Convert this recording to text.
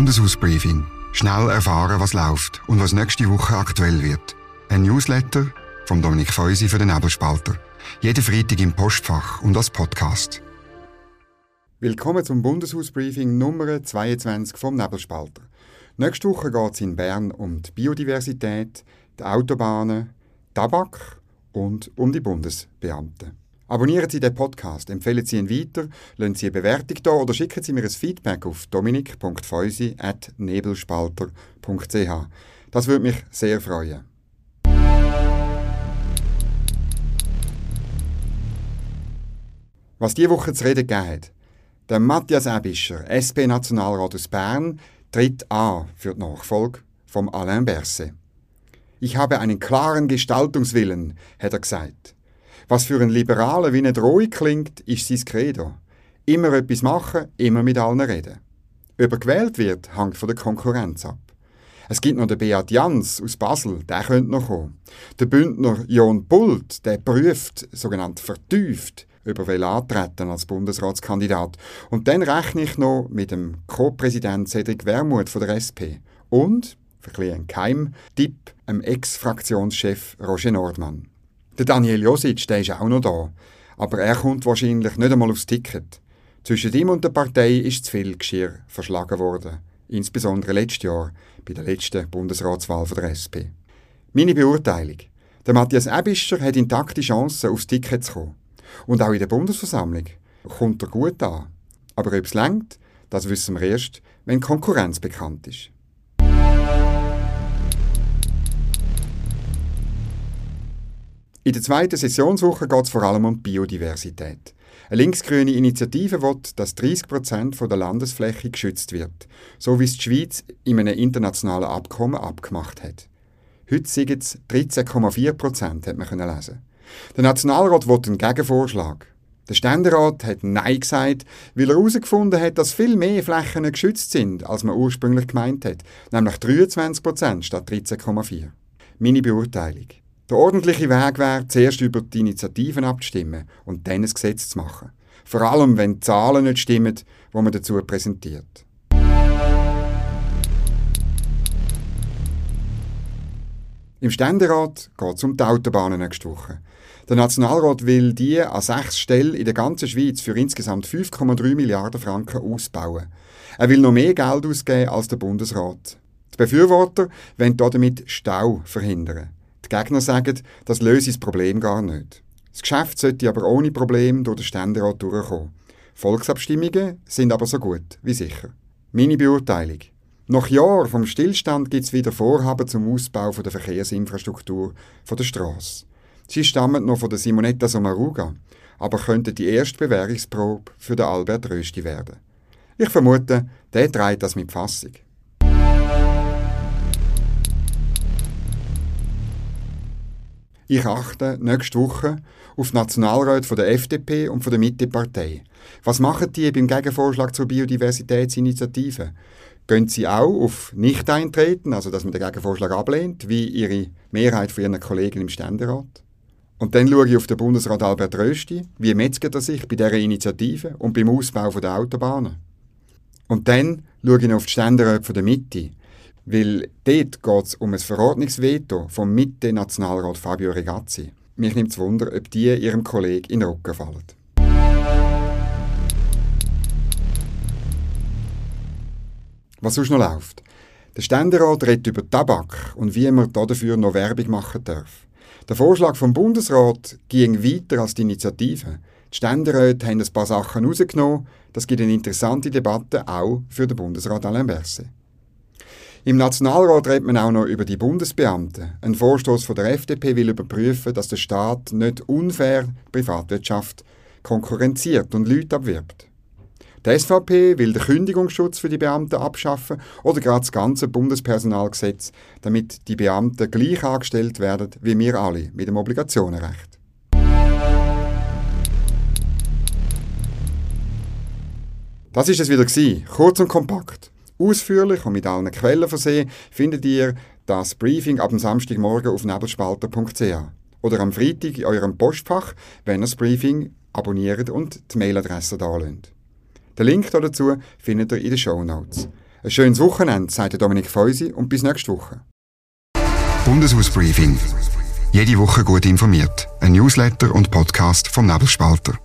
Bundeshausbriefing. Schnell erfahren, was läuft und was nächste Woche aktuell wird. Ein Newsletter von Dominik Feusi für den Nebelspalter. Jeden Freitag im Postfach und als Podcast. Willkommen zum Bundeshausbriefing Nummer 22 vom Nebelspalter. Nächste Woche geht es in Bern um die Biodiversität, die Autobahnen, Tabak und um die Bundesbeamten. Abonnieren Sie den Podcast, empfehlen Sie ihn weiter, lassen Sie eine Bewertung da oder schicken Sie mir ein Feedback auf dominik.feusi.nebelspalter.ch. Das würde mich sehr freuen. Was diese Woche zu reden gegeben Der Matthias Ebischer, SP-Nationalrat aus Bern, tritt an für die Nachfolge von Alain Berset. Ich habe einen klaren Gestaltungswillen, hat er gesagt. Was für einen Liberalen wie eine Drohung klingt, ist sein Credo. Immer etwas machen, immer mit allen reden. Ob er gewählt wird, hängt von der Konkurrenz ab. Es gibt noch den Beat Jans aus Basel, der könnte noch kommen. Der Bündner John Pult, der prüft, sogenannt vertieft, über will antreten als Bundesratskandidat. Und dann rechne ich noch mit dem Co-Präsident Cedric Wermuth von der SP. Und, für ein Keimtipp, dem Ex-Fraktionschef Roger Nordmann. Der Daniel Josic, der ist auch noch da. Aber er kommt wahrscheinlich nicht einmal aufs Ticket. Zwischen ihm und der Partei ist zu viel Geschirr verschlagen worden. Insbesondere letztes Jahr, bei der letzten Bundesratswahl von der SP. Meine Beurteilung. Der Matthias Ebischer hat intakte Chancen, aufs Ticket zu kommen. Und auch in der Bundesversammlung kommt er gut an. Aber ob es längt, das wissen wir erst, wenn Konkurrenz bekannt ist. In der zweiten Sessionswoche geht es vor allem um Biodiversität. Eine linksgrüne Initiative will, dass 30 Prozent der Landesfläche geschützt wird, so wie es die Schweiz in einem internationalen Abkommen abgemacht hat. Heute sind es 13,4 Prozent, hat man lesen. Der Nationalrat will einen Gegenvorschlag. Der Ständerat hat Nein gesagt, weil er herausgefunden hat, dass viel mehr Flächen geschützt sind, als man ursprünglich gemeint hat, nämlich 23 Prozent statt 13,4. Meine Beurteilung. Der ordentliche Weg wäre, zuerst über die Initiativen abzustimmen und dann ein Gesetz zu machen. Vor allem, wenn die Zahlen nicht stimmen, die man dazu präsentiert. Im Ständerat geht es um die Autobahnen nächste Woche. Der Nationalrat will die an sechs Stellen in der ganzen Schweiz für insgesamt 5,3 Milliarden Franken ausbauen. Er will noch mehr Geld ausgeben als der Bundesrat. Die Befürworter wollen damit Stau verhindern. Die Gegner sagen, das löse das Problem gar nicht. Das Geschäft sollte aber ohne Problem durch den Ständerat durchkommen. Volksabstimmungen sind aber so gut wie sicher. Meine Beurteilung. Nach Jahren vom Stillstand gibt es wieder Vorhaben zum Ausbau der Verkehrsinfrastruktur der Straße. Sie stammen noch von der Simonetta Sommaruga, aber könnten die erste Bewährungsprobe für den Albert Rösti werden. Ich vermute, der trägt das mit Fassung. Ich achte nächste Woche auf die Nationalräte von der FDP und von der Mittepartei. Was machen die beim Gegenvorschlag zur Biodiversitätsinitiative? Gehen sie auch auf Nicht-Eintreten, also dass man den Gegenvorschlag ablehnt, wie ihre Mehrheit von ihren Kollegen im Ständerat? Und dann schaue ich auf den Bundesrat Albert Rösti, wie metzget er sich bei dieser Initiative und beim Ausbau der Autobahnen? Und dann schaue ich auf die Ständeräte der Mitte, weil dort geht es um ein Verordnungsveto vom Mitte-Nationalrat Fabio Regazzi. Mich nimmt es Wunder, ob die ihrem Kollegen in den Rücken fallen. Was sonst noch läuft? Der Ständerat redet über Tabak und wie man dafür noch Werbung machen darf. Der Vorschlag vom Bundesrat ging weiter als die Initiative. Die Ständeräte haben ein paar Sachen rausgenommen. Das gibt eine interessante Debatte auch für den Bundesrat Alain Berset. Im Nationalrat redet man auch noch über die Bundesbeamten. Ein Vorstoß von der FDP will überprüfen, dass der Staat nicht unfair Privatwirtschaft konkurrenziert und Leute abwirbt. Die SVP will den Kündigungsschutz für die Beamten abschaffen oder gerade das ganze Bundespersonalgesetz, damit die Beamten gleich angestellt werden wie wir alle mit dem Obligationenrecht. Das ist es wieder gewesen. Kurz und kompakt. Ausführlich und mit allen Quellen versehen findet ihr das Briefing ab dem Samstagmorgen auf nebelspalter.ch oder am Freitag in eurem Postfach, wenn ihr das Briefing abonniert und die Mailadresse da lasst. Den Link dazu findet ihr in den Show Notes. Ein schönes Wochenende, sagt Dominik Feusi und bis nächste Woche. Bundeshausbriefing. Jede Woche gut informiert. Ein Newsletter und Podcast vom Nebelspalter.